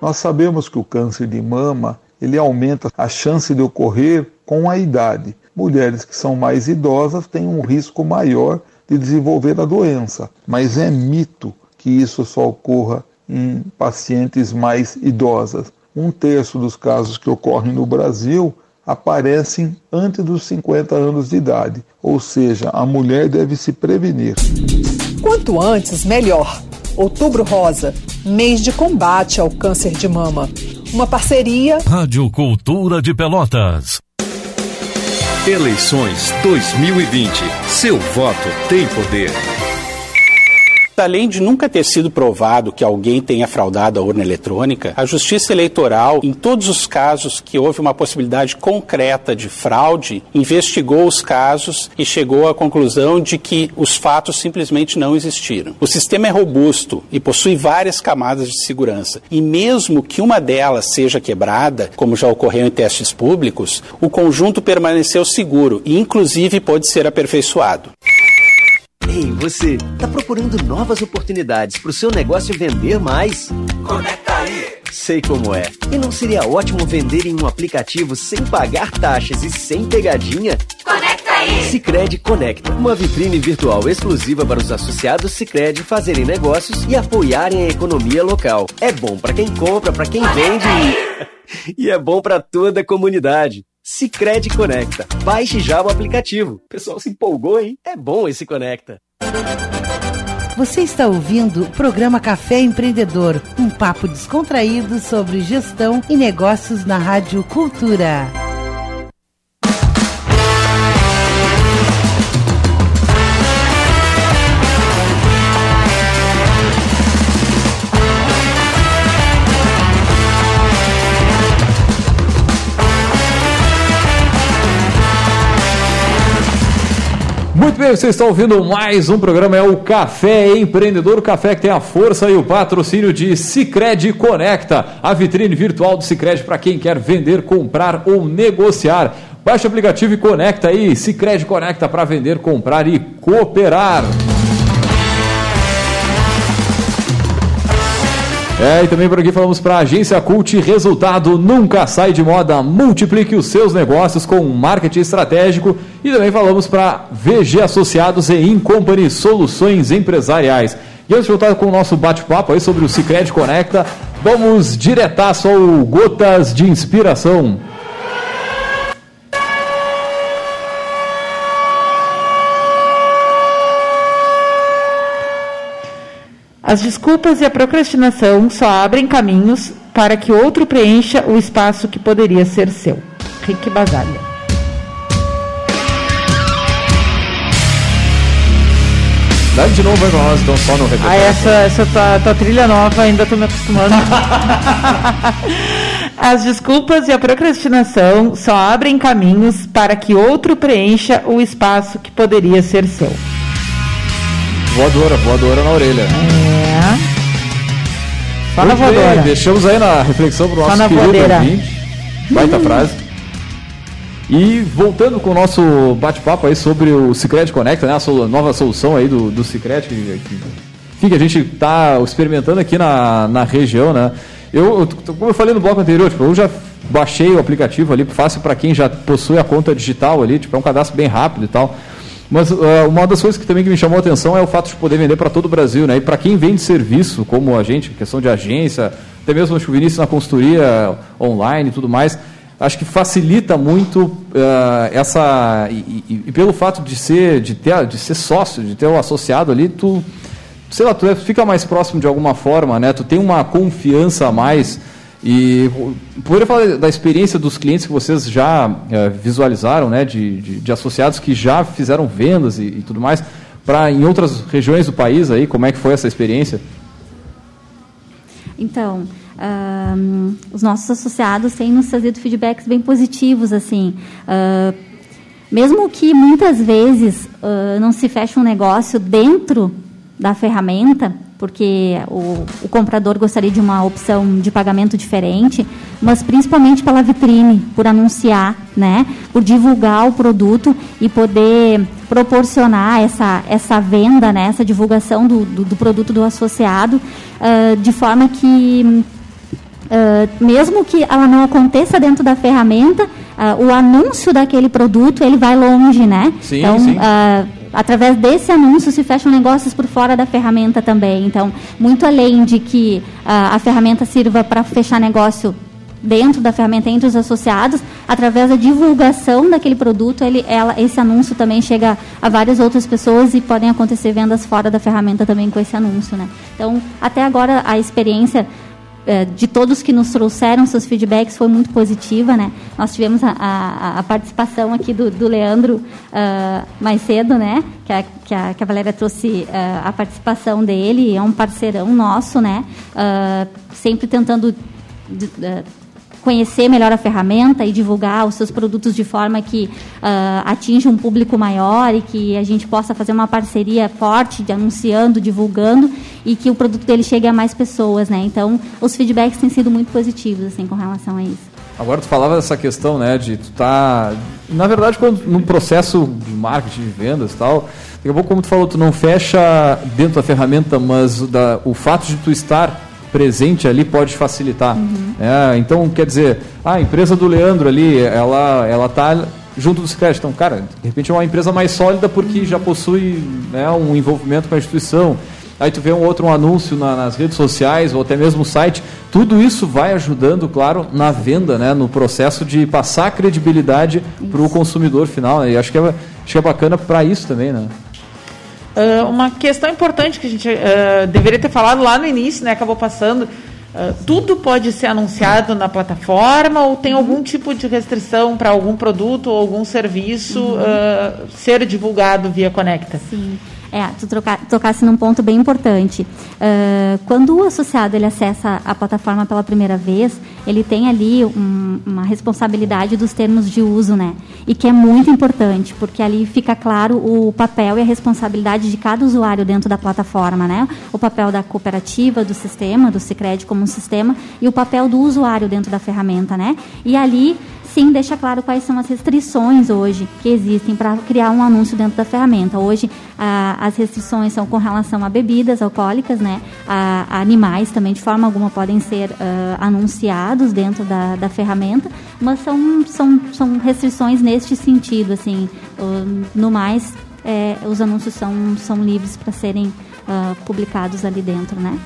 Nós sabemos que o câncer de mama ele aumenta a chance de ocorrer com a idade. Mulheres que são mais idosas têm um risco maior de desenvolver a doença, mas é mito que isso só ocorra em pacientes mais idosas um terço dos casos que ocorrem no Brasil aparecem antes dos 50 anos de idade, ou seja, a mulher deve se prevenir. Quanto antes, melhor. Outubro Rosa, mês de combate ao câncer de mama. Uma parceria. Rádio Cultura de Pelotas. Eleições 2020. Seu voto tem poder. Além de nunca ter sido provado que alguém tenha fraudado a urna eletrônica, a Justiça Eleitoral, em todos os casos que houve uma possibilidade concreta de fraude, investigou os casos e chegou à conclusão de que os fatos simplesmente não existiram. O sistema é robusto e possui várias camadas de segurança, e mesmo que uma delas seja quebrada, como já ocorreu em testes públicos, o conjunto permaneceu seguro e, inclusive, pode ser aperfeiçoado. Ei, você, tá procurando novas oportunidades para o seu negócio vender mais? Conecta aí! Sei como é. E não seria ótimo vender em um aplicativo sem pagar taxas e sem pegadinha? Conecta! Sicredi Conecta, uma vitrine virtual exclusiva para os associados Sicredi fazerem negócios e apoiarem a economia local. É bom para quem compra, para quem vende e... (laughs) e é bom para toda a comunidade. Sicredi Conecta. Baixe já o aplicativo. O pessoal se empolgou, hein? É bom esse Conecta. Você está ouvindo o programa Café Empreendedor, um papo descontraído sobre gestão e negócios na Rádio Cultura. Muito bem, vocês estão ouvindo mais um programa, é o Café Empreendedor, o café que tem a força e o patrocínio de Cicred Conecta, a vitrine virtual do Cicred para quem quer vender, comprar ou negociar. Baixe o aplicativo e conecta aí, Cicred Conecta para vender, comprar e cooperar. É, e também por aqui falamos para a agência Cult, resultado nunca sai de moda, multiplique os seus negócios com marketing estratégico e também falamos para VG Associados e Incompany Soluções Empresariais. E antes de voltar com o nosso bate-papo aí sobre o Cicred Conecta, vamos diretaço ao Gotas de Inspiração. As desculpas e a procrastinação só abrem caminhos para que outro preencha o espaço que poderia ser seu. Rick Basalha. Dá de novo aí pra nós, então só no repertório. Ah, essa, essa tua, tua trilha nova, ainda tô me acostumando. (laughs) As desculpas e a procrastinação só abrem caminhos para que outro preencha o espaço que poderia ser seu. Voadora, voadora na orelha. É. Só Muito na bem, voadora. deixamos aí na reflexão pro nosso querido voadeira. ouvinte. Baita frase. E voltando com o nosso bate-papo aí sobre o Cicred Conecta, né? A nova solução aí do, do Cicred, que, que, que a gente está experimentando aqui na, na região, né? Eu, eu- como eu falei no bloco anterior, tipo, eu já baixei o aplicativo ali, fácil para quem já possui a conta digital ali, tipo, é um cadastro bem rápido e tal. Mas ah, uma das coisas que também que me chamou a atenção é o fato de poder vender para todo o Brasil, né? E para quem vende serviço, como a gente, questão de agência, até mesmo acho que na consultoria online e tudo mais, acho que facilita muito ah, essa e, e- e pelo fato de ser de ter de ser sócio, de ter o associado ali, tu sei lá, tu é- fica mais próximo de alguma forma, né? Tu tem uma confiança a mais E poderia falar da experiência dos clientes que vocês já é, visualizaram, né, de, de, de, associados que já fizeram vendas e, e tudo mais, para em outras regiões do país aí, como é que foi essa experiência? Então, um, os nossos associados têm nos trazido feedbacks bem positivos, assim. Uh, mesmo que muitas vezes uh, não se feche um negócio dentro da ferramenta, porque o, o, comprador gostaria de uma opção de pagamento diferente, mas principalmente pela vitrine, por anunciar, né, por divulgar o produto e poder proporcionar essa, essa venda, né, essa divulgação do, do, do produto do associado, uh, de forma que, uh, mesmo que ela não aconteça dentro da ferramenta, uh, o anúncio daquele produto ele vai longe, né? Sim, então, sim através desse anúncio se fecham negócios por fora da ferramenta também. Então, muito além de que uh, a ferramenta sirva para fechar negócio dentro da ferramenta entre os associados, através da divulgação daquele produto, ele, ela, esse anúncio também chega a várias outras pessoas e podem acontecer vendas fora da ferramenta também com esse anúncio, né? Então, até agora a experiência de todos que nos trouxeram seus feedbacks foi muito positiva, né? Nós tivemos a, a, a participação aqui do, do Leandro uh, mais cedo, né? Que a, que a, que a Valéria trouxe uh, a participação dele, é um parceirão nosso, né? Uh, sempre tentando conhecer melhor a ferramenta e divulgar os seus produtos de forma que uh, atinja um público maior e que a gente possa fazer uma parceria forte, de anunciando, divulgando e que o produto dele chegue a mais pessoas, né? Então, os feedbacks têm sido muito positivos assim com relação a isso. Agora tu falava dessa questão, né, de tu tá, na verdade, quando num processo de marketing, de vendas e tal, daqui a pouco, como tu falou, tu não fecha dentro da ferramenta, mas da, o fato de tu estar presente ali pode facilitar. Uhum. É, então, quer dizer, a empresa do Leandro ali, ela ela está junto dos créditos. Então, cara, de repente é uma empresa mais sólida porque uhum. já possui né, um envolvimento com a instituição. Aí tu vê um outro um anúncio na, nas redes sociais ou até mesmo no site. Tudo isso vai ajudando, claro, na venda, né, no processo de passar credibilidade para o consumidor final. Né? E acho que é, acho que é bacana para isso também, né? Uh, uma questão importante que a gente uh, deveria ter falado lá no início, né, acabou passando. Uh, tudo pode ser anunciado na plataforma ou tem algum tipo de restrição para algum produto ou algum serviço uhum. ser divulgado via Conecta? Sim. É, tu troca, tocasse num ponto bem importante. Uh, quando o associado ele acessa a plataforma pela primeira vez, ele tem ali um, uma responsabilidade dos termos de uso, né? E que é muito importante, porque ali fica claro o papel e a responsabilidade de cada usuário dentro da plataforma, né? O papel da cooperativa, do sistema, do Sicredi como um sistema, e o papel do usuário dentro da ferramenta, né? E ali sim deixa claro quais são as restrições hoje que existem para criar um anúncio dentro da ferramenta. Hoje, a, as restrições são com relação a bebidas alcoólicas, né, a, a animais também, de forma alguma, podem ser uh, anunciados dentro da, da ferramenta, mas são, são, são restrições neste sentido. Assim, uh, no mais, é, os anúncios são, são livres para serem uh, publicados ali dentro, né?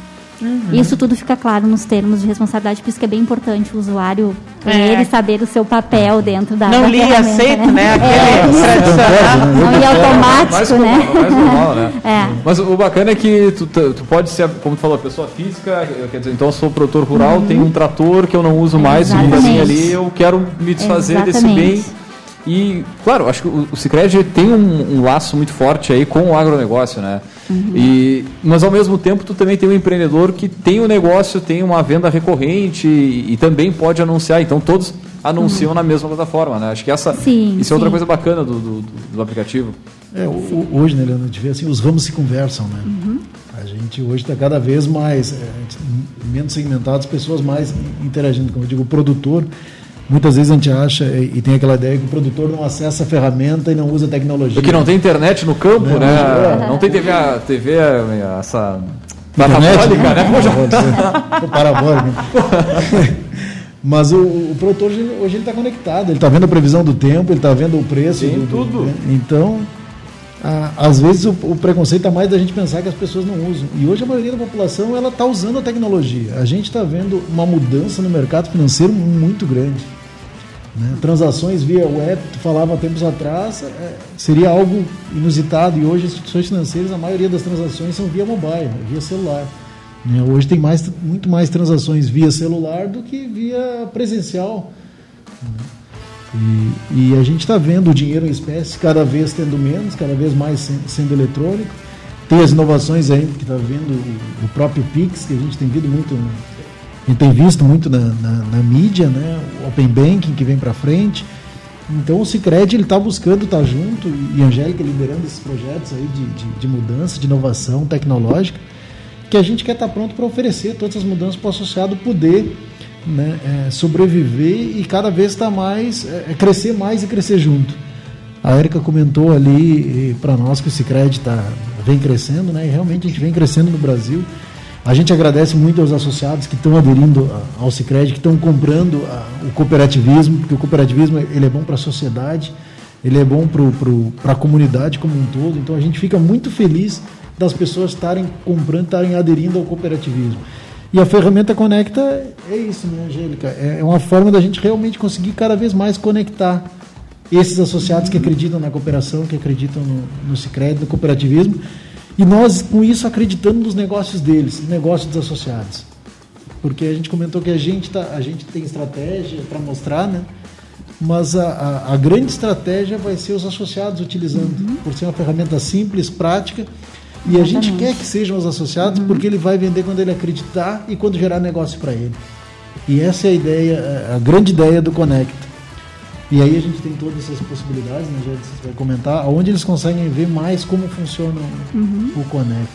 Uhum. Isso tudo fica claro nos termos de responsabilidade, por isso que é bem importante o usuário é. ele saber o seu papel dentro da Não da li aceito, né? né? É, Aquele Não li automático, né? Mais normal, né? (laughs) É. Mas o bacana é que tu, tu pode ser, como tu falou, pessoa física, quer dizer, então eu sou produtor rural, uhum. tenho um trator que eu não uso mais, e assim ali eu quero me desfazer Exatamente. desse bem e, claro, acho que o, o Cicred tem um, um, laço muito forte aí com o agronegócio, né? Uhum. E, mas, ao mesmo tempo, tu também tem um empreendedor que tem um negócio, tem uma venda recorrente e, e também pode anunciar. Então, todos anunciam uhum. na mesma plataforma, né? Acho que essa, sim, isso é outra coisa bacana do, do, do aplicativo. É, o, hoje, né, Leandro, a gente vê assim, os ramos se conversam, né? Uhum. A gente hoje está cada vez mais, é, menos segmentados, pessoas mais interagindo. Como eu digo, o produtor Muitas vezes a gente acha e tem aquela ideia que o produtor não acessa a ferramenta e não usa tecnologia. Porque não tem internet no campo, né? né? Não tem TV, TV essa parabólica, né? né? parabólica. Mas o, o produtor hoje ele está conectado, ele está vendo a previsão do tempo, ele está vendo o preço. Sim, do, tudo. Né? Então, a, às vezes o, o, preconceito é mais da gente pensar que as pessoas não usam. E hoje a maioria da população ela está usando a tecnologia. A gente está vendo uma mudança no mercado financeiro muito grande. Né? Transações via web, tu falava tempos atrás, é, seria algo inusitado e hoje as instituições financeiras, a maioria das transações são via mobile, via celular. Né? Hoje tem mais, muito mais transações via celular do que via presencial. Né? E, e, a gente está vendo o dinheiro em espécie cada vez tendo menos, cada vez mais sendo eletrônico. Tem as inovações aí que está vendo o, o, próprio Pix, que a gente tem visto muito, a gente tem visto muito na, na, na mídia, né? o Open Banking que vem para frente. Então o Cicred ele está buscando estar tá junto e a Angélica liderando esses projetos aí de, de, de mudança, de inovação tecnológica que a gente quer estar pronto para oferecer todas as mudanças para o associado poder né, é, sobreviver e cada vez estar mais, é, é, crescer mais e crescer junto. A Erika comentou ali para nós que o Cicred tá, vem crescendo, né, e realmente a gente vem crescendo no Brasil. A gente agradece muito aos associados que estão aderindo ao Cicred, que estão comprando o cooperativismo, porque o cooperativismo ele é bom para a sociedade, ele é bom para a comunidade como um todo. Então a gente fica muito feliz das pessoas estarem comprando, estarem aderindo ao cooperativismo. E a ferramenta Conecta é isso, né, Angélica? É uma forma da gente realmente conseguir cada vez mais conectar esses associados que acreditam na cooperação, que acreditam no, no Cicred, no cooperativismo, e nós, com isso, acreditando nos negócios deles, negócios dos associados. Porque a gente comentou que a gente, tá, a gente tem estratégia para mostrar, né? mas a, a, a, grande estratégia vai ser os associados utilizando, uhum. por ser uma ferramenta simples, prática e Exatamente. a gente quer que sejam os associados uhum. porque ele vai vender quando ele acreditar e quando gerar negócio para ele. E essa é a ideia, a grande ideia do Conecta. E aí a gente tem todas essas possibilidades, né? Já você vai comentar, onde eles conseguem ver mais como funciona uhum. o Conecta.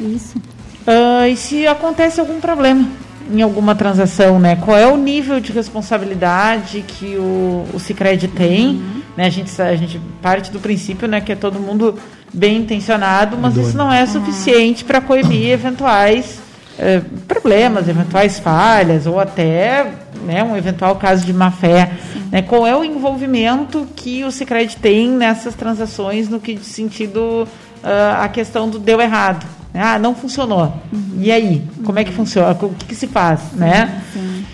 Isso. Uh, e se acontece algum problema em alguma transação, né? Qual é o nível de responsabilidade que o, o Cicred tem? Uhum. Né? A, gente, a gente parte do princípio né, que é todo mundo bem intencionado, mas isso não é suficiente para coibir eventuais eh, problemas, eventuais falhas ou até né, um eventual caso de má fé. Né? Qual é o envolvimento que o Sicredi tem nessas transações no que de sentido uh, a questão do deu errado? Né? Ah, não funcionou. Uhum. E aí, como é que funciona? O que, que se faz, né? Sim.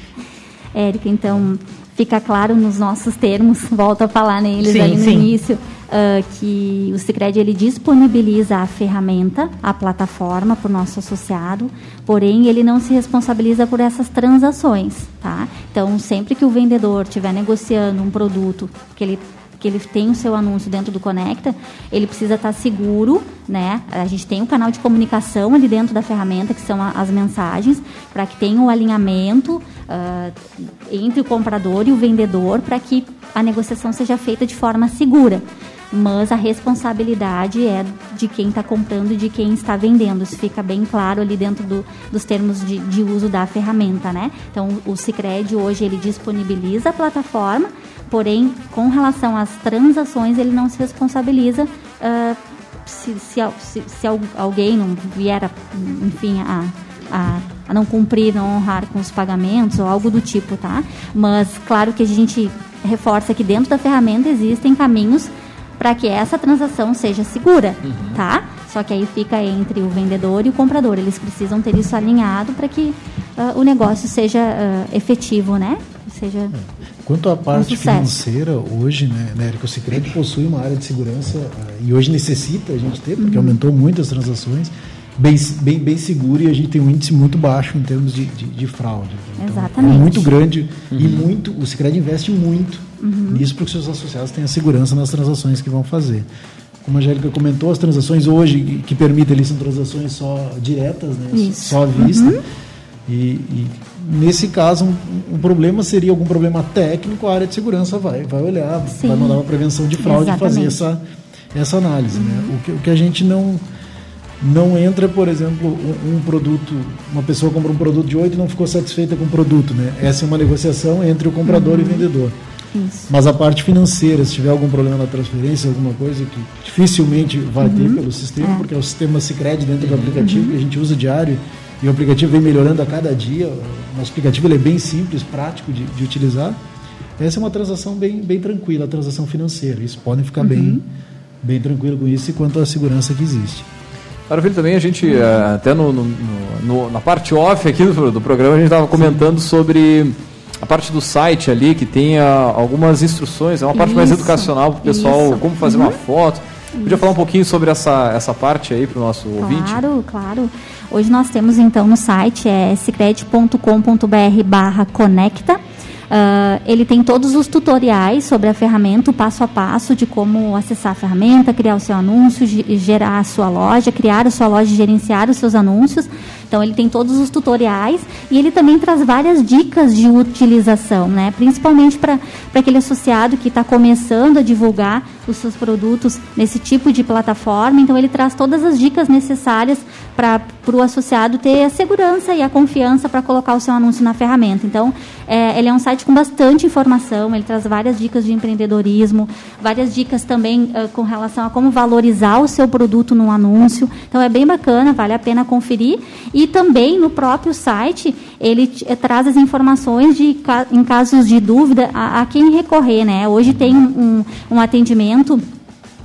Érica, então fica claro nos nossos termos, (laughs) volto a falar neles sim, ali no sim. início uh, que o Sicredi ele disponibiliza a ferramenta, a plataforma para o nosso associado, porém ele não se responsabiliza por essas transações, tá? Então sempre que o vendedor estiver negociando um produto que ele que ele tem o seu anúncio dentro do Conecta, ele precisa estar seguro, né? A gente tem um canal de comunicação ali dentro da ferramenta, que são as mensagens, para que tenha o um alinhamento uh, entre o comprador e o vendedor, para que a negociação seja feita de forma segura mas a responsabilidade é de quem está comprando e de quem está vendendo. Isso fica bem claro ali dentro do, dos termos de, de, uso da ferramenta, né? Então, o Cicred hoje ele disponibiliza a plataforma, porém, com relação às transações, ele não se responsabiliza uh, se, se, se, se, alguém não vier, a, enfim, a, a, a, não cumprir, não honrar com os pagamentos ou algo do tipo, tá? Mas, claro que a gente reforça que dentro da ferramenta existem caminhos para que essa transação seja segura, uhum. tá? Só que aí fica entre o vendedor e o comprador. Eles precisam ter isso alinhado para que uh, o negócio seja uh, efetivo, né? Seja é. Quanto à parte um financeira, hoje, né, né o Cicred possui uma área de segurança uh, e hoje necessita a gente ter, porque uhum. aumentou muito as transações, bem, bem, bem seguro e a gente tem um índice muito baixo em termos de, de, de fraude. Então, Exatamente. É muito grande uhum. e muito, o Cicred investe muito uhum. nisso para que seus associados tenham segurança nas transações que vão fazer. Como a Angélica comentou, as transações hoje que permitem ali são transações só diretas, né? Isso. só à vista. Uhum. E, e, nesse caso, um, um, problema seria algum problema técnico, a área de segurança vai, vai olhar, Sim. vai mandar uma prevenção de fraude e fazer essa, essa análise. Né? Uhum. Né? O, que, o que a gente não não entra, por exemplo, um, um, produto, uma pessoa compra um produto de 8 e não ficou satisfeita com o produto, né? Essa é uma negociação entre o comprador uhum. e o vendedor. Isso. Mas a parte financeira, se tiver algum problema na transferência, alguma coisa que dificilmente vai uhum. ter pelo sistema, é. porque é o sistema Sicredi dentro do aplicativo uhum. que a gente usa diário e o aplicativo vem melhorando a cada dia. O nosso aplicativo ele é bem simples, prático de, de utilizar. Essa é uma transação bem, bem tranquila, a transação financeira. Isso podem ficar bem, uhum. bem tranquilo com isso e quanto à segurança que existe. Maravilha, também a gente, eh, até no, no, no, na parte off aqui do, do programa, a gente estava comentando sobre a parte do site ali, que tem algumas instruções, é uma parte isso, mais educacional para o pessoal, isso. como fazer uhum. uma foto. Podia falar um pouquinho sobre essa, essa parte aí para o nosso claro, ouvinte? Claro, claro. Hoje nós temos então no site é secret.com.br barra conecta. Uh, ele tem todos os tutoriais sobre a ferramenta, o passo a passo de como acessar a ferramenta, criar o seu anúncio, gerar a sua loja, criar a sua loja e gerenciar os seus anúncios. Então ele tem todos os tutoriais e ele também traz várias dicas de utilização, né? principalmente para aquele associado que está começando a divulgar os seus produtos nesse tipo de plataforma. Então ele traz todas as dicas necessárias para o associado ter a segurança e a confiança para colocar o seu anúncio na ferramenta. Então é, ele é um site com bastante informação, ele traz várias dicas de empreendedorismo, várias dicas também uh, com relação a como valorizar o seu produto no anúncio. Então é bem bacana, vale a pena conferir. E também no próprio site ele eh, traz as informações de em casos de dúvida a, a quem recorrer, né? Hoje tem um, um atendimento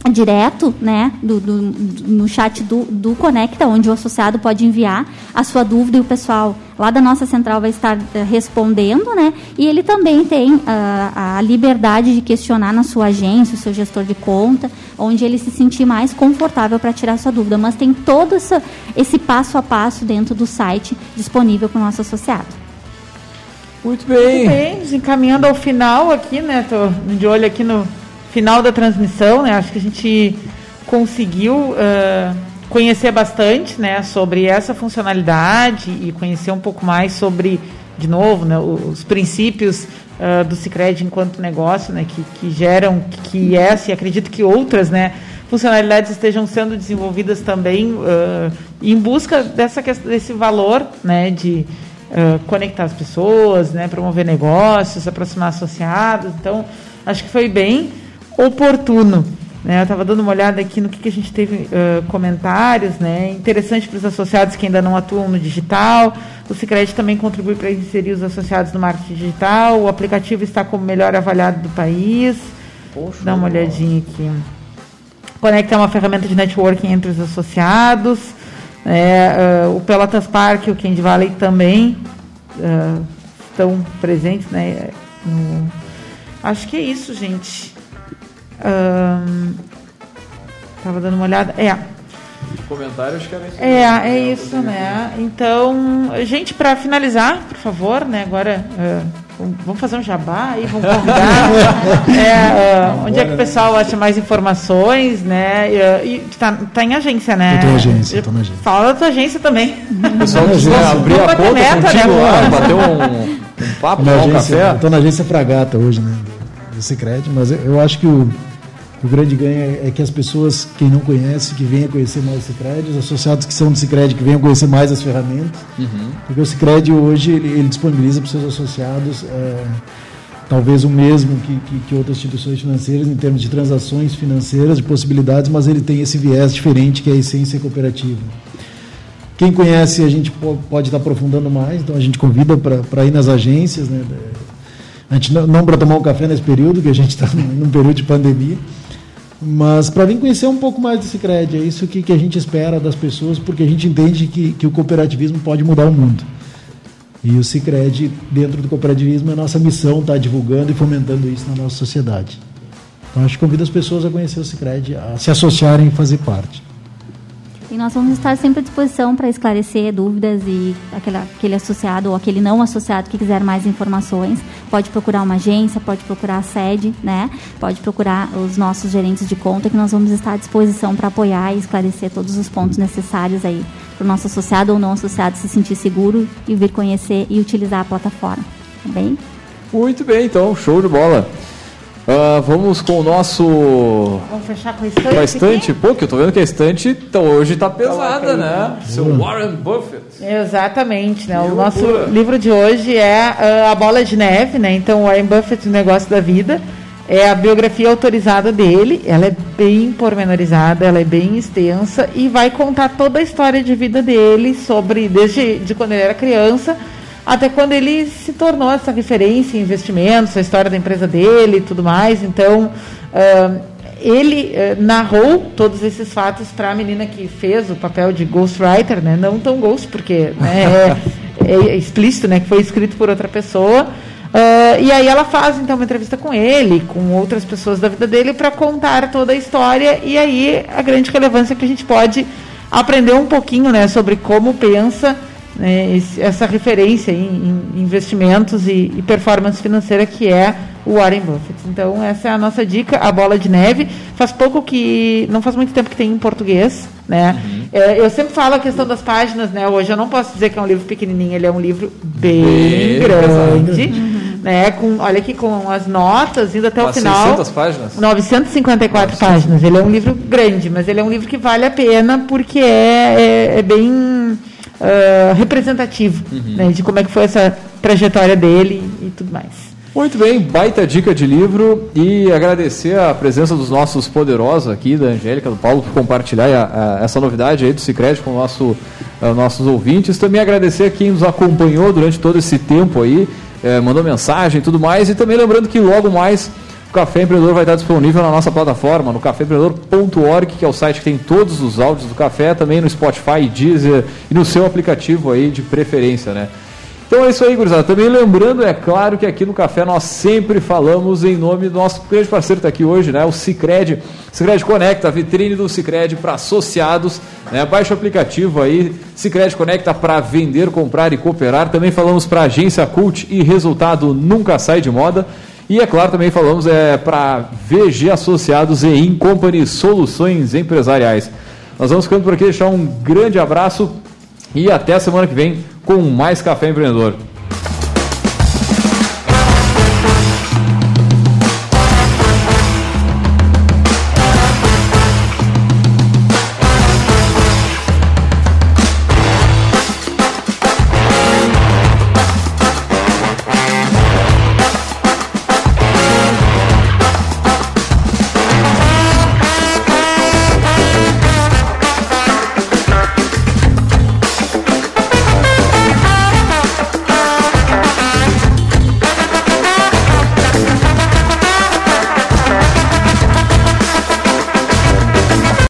direto, né, do, do, no chat do, do Conecta, onde o associado pode enviar a sua dúvida e o pessoal lá da nossa central vai estar uh, respondendo, né, e ele também tem uh, a liberdade de questionar na sua agência, o seu gestor de conta, onde ele se sentir mais confortável para tirar sua dúvida, mas tem todo essa, esse passo a passo dentro do site disponível para o nosso associado. Muito bem. Muito bem, encaminhando ao final aqui, né, tô de olho aqui no final da transmissão, né? Acho que a gente conseguiu uh, conhecer bastante, né, sobre essa funcionalidade e conhecer um pouco mais sobre, de novo, né, os princípios uh, do Sicredi enquanto negócio, né, que, que geram que essa e acredito que outras, né, funcionalidades estejam sendo desenvolvidas também uh, em busca dessa desse valor, né, de conectar as pessoas, né, promover negócios, aproximar associados. Então, acho que foi bem oportuno. Né? Eu estava dando uma olhada aqui no que, que a gente teve uh, comentários, né? interessante para os associados que ainda não atuam no digital. O Sicredi também contribui para inserir os associados no marketing digital. O aplicativo está como melhor avaliado do país. Poxa, Dá uma olhadinha aqui. Conecta é uma ferramenta de networking entre os associados. É, uh, o Pelotas Park e o Candy Valley também uh, estão presentes. Né, no... Acho que é isso, gente. Estava dando uma olhada. É. Comentário, acho que era isso. É, é isso, né? Então, gente, para finalizar, por favor, né? Agora. Uh, Vamos fazer um jabá aí, vamos convidar. (laughs) é, uh, onde é que o pessoal acha mais informações, né? E tá, tá em agência, né? Eu tô em agência, tô na agência. Fala da tua agência também. O pessoal quiser abrir a conta meta, contigo né, lá, bater um, um papo, tomar um café. Eu tô na agência Fragata hoje, né? Do Cicred, mas eu, eu acho que o o grande ganho é que as pessoas, quem não conhece, que venham conhecer mais o Cicred, os associados que são do Cicred, que venham conhecer mais as ferramentas. Uhum. Porque o Cicred hoje ele, ele disponibiliza para os seus associados é, talvez o mesmo que, que, que, outras instituições financeiras em termos de transações financeiras, de possibilidades, mas ele tem esse viés diferente que é a essência cooperativa. Quem conhece, a gente pode estar aprofundando mais, então a gente convida para ir nas agências, né? A gente não, não para tomar um café nesse período, que a gente está num período de pandemia, mas para vir conhecer um pouco mais do Cicred, é isso que, que a gente espera das pessoas, porque a gente entende que, que o cooperativismo pode mudar o mundo. E o Cicred, dentro do cooperativismo, é nossa missão estar tá divulgando e fomentando isso na nossa sociedade. Então, acho que convido as pessoas a conhecer o Cicred, a se associarem e fazer parte. E nós vamos estar sempre à disposição para esclarecer dúvidas e aquele, aquele associado ou aquele não associado que quiser mais informações, pode procurar uma agência, pode procurar a sede, né? Pode procurar os nossos gerentes de conta que nós vamos estar à disposição para apoiar e esclarecer todos os pontos necessários aí para o nosso associado ou não associado se sentir seguro e vir conhecer e utilizar a plataforma. Tá bem? Muito bem, então, show de bola. Uh, vamos com o nosso. Vamos fechar com a estante. Com a estante, pô, que eu tô vendo que a estante então, hoje tá pesada, né? Seu uhum. Warren Buffett. Exatamente, né? o nosso livro de hoje é uh, A Bola de Neve, né? Então, Warren Buffett, o negócio da vida. É a biografia autorizada dele, ela é bem pormenorizada, ela é bem extensa e vai contar toda a história de vida dele sobre desde de quando ele era criança até quando ele se tornou essa referência em investimentos, a história da empresa dele e tudo mais. Então, uh, ele uh, narrou todos esses fatos para a menina que fez o papel de ghostwriter, né? não tão ghost, porque né, é, (laughs) é, explícito, né? que foi escrito por outra pessoa. Uh, e aí ela faz então uma entrevista com ele, com outras pessoas da vida dele, para contar toda a história. E aí a grande relevância é que a gente pode aprender um pouquinho né, sobre como pensa né, esse, essa referência em, em investimentos e, e, performance financeira que é o Warren Buffett. Então essa é a nossa dica, a bola de neve. Faz pouco que, não faz muito tempo que tem em português, né? Uhum. É, eu sempre falo a questão das páginas, né? Hoje eu não posso dizer que é um livro pequenininho, ele é um livro bem, bem grande. Uhum. Né, com, olha aqui com as notas indo até o final. 600 páginas? 954 900. páginas. Ele é um livro grande, mas ele é um livro que vale a pena porque é, é, é bem uh, representativo uhum. né, de como é que foi essa trajetória dele e tudo mais. Muito bem, baita dica de livro e agradecer a presença dos nossos poderosos aqui, da Angélica, do Paulo, por compartilhar a, a, essa novidade aí do Cicred com nosso, uh, nossos ouvintes. Também agradecer a quem nos acompanhou durante todo esse tempo aí, eh, mandou mensagem e tudo mais. E também lembrando que logo mais o Café Empreendedor vai estar disponível na nossa plataforma, no caféempreendedor.org, que é o site que tem todos os áudios do café, também no Spotify, Deezer e no seu aplicativo aí de preferência, né? Então é isso aí, gurizada. Também lembrando, é claro, que aqui no Café nós sempre falamos em nome do nosso grande parceiro que está aqui hoje, né? O Cicred. Cicred Conecta, a vitrine do Cicred para associados. Né? Baixe o aplicativo aí, Cicred Conecta para vender, comprar e cooperar. Também falamos para agência Cult e resultado nunca sai de moda. E é claro, também falamos é, para VG Associados e Incompany Soluções Empresariais. Nós vamos ficando por aqui, deixar um grande abraço e até semana que vem com mais Café Empreendedor.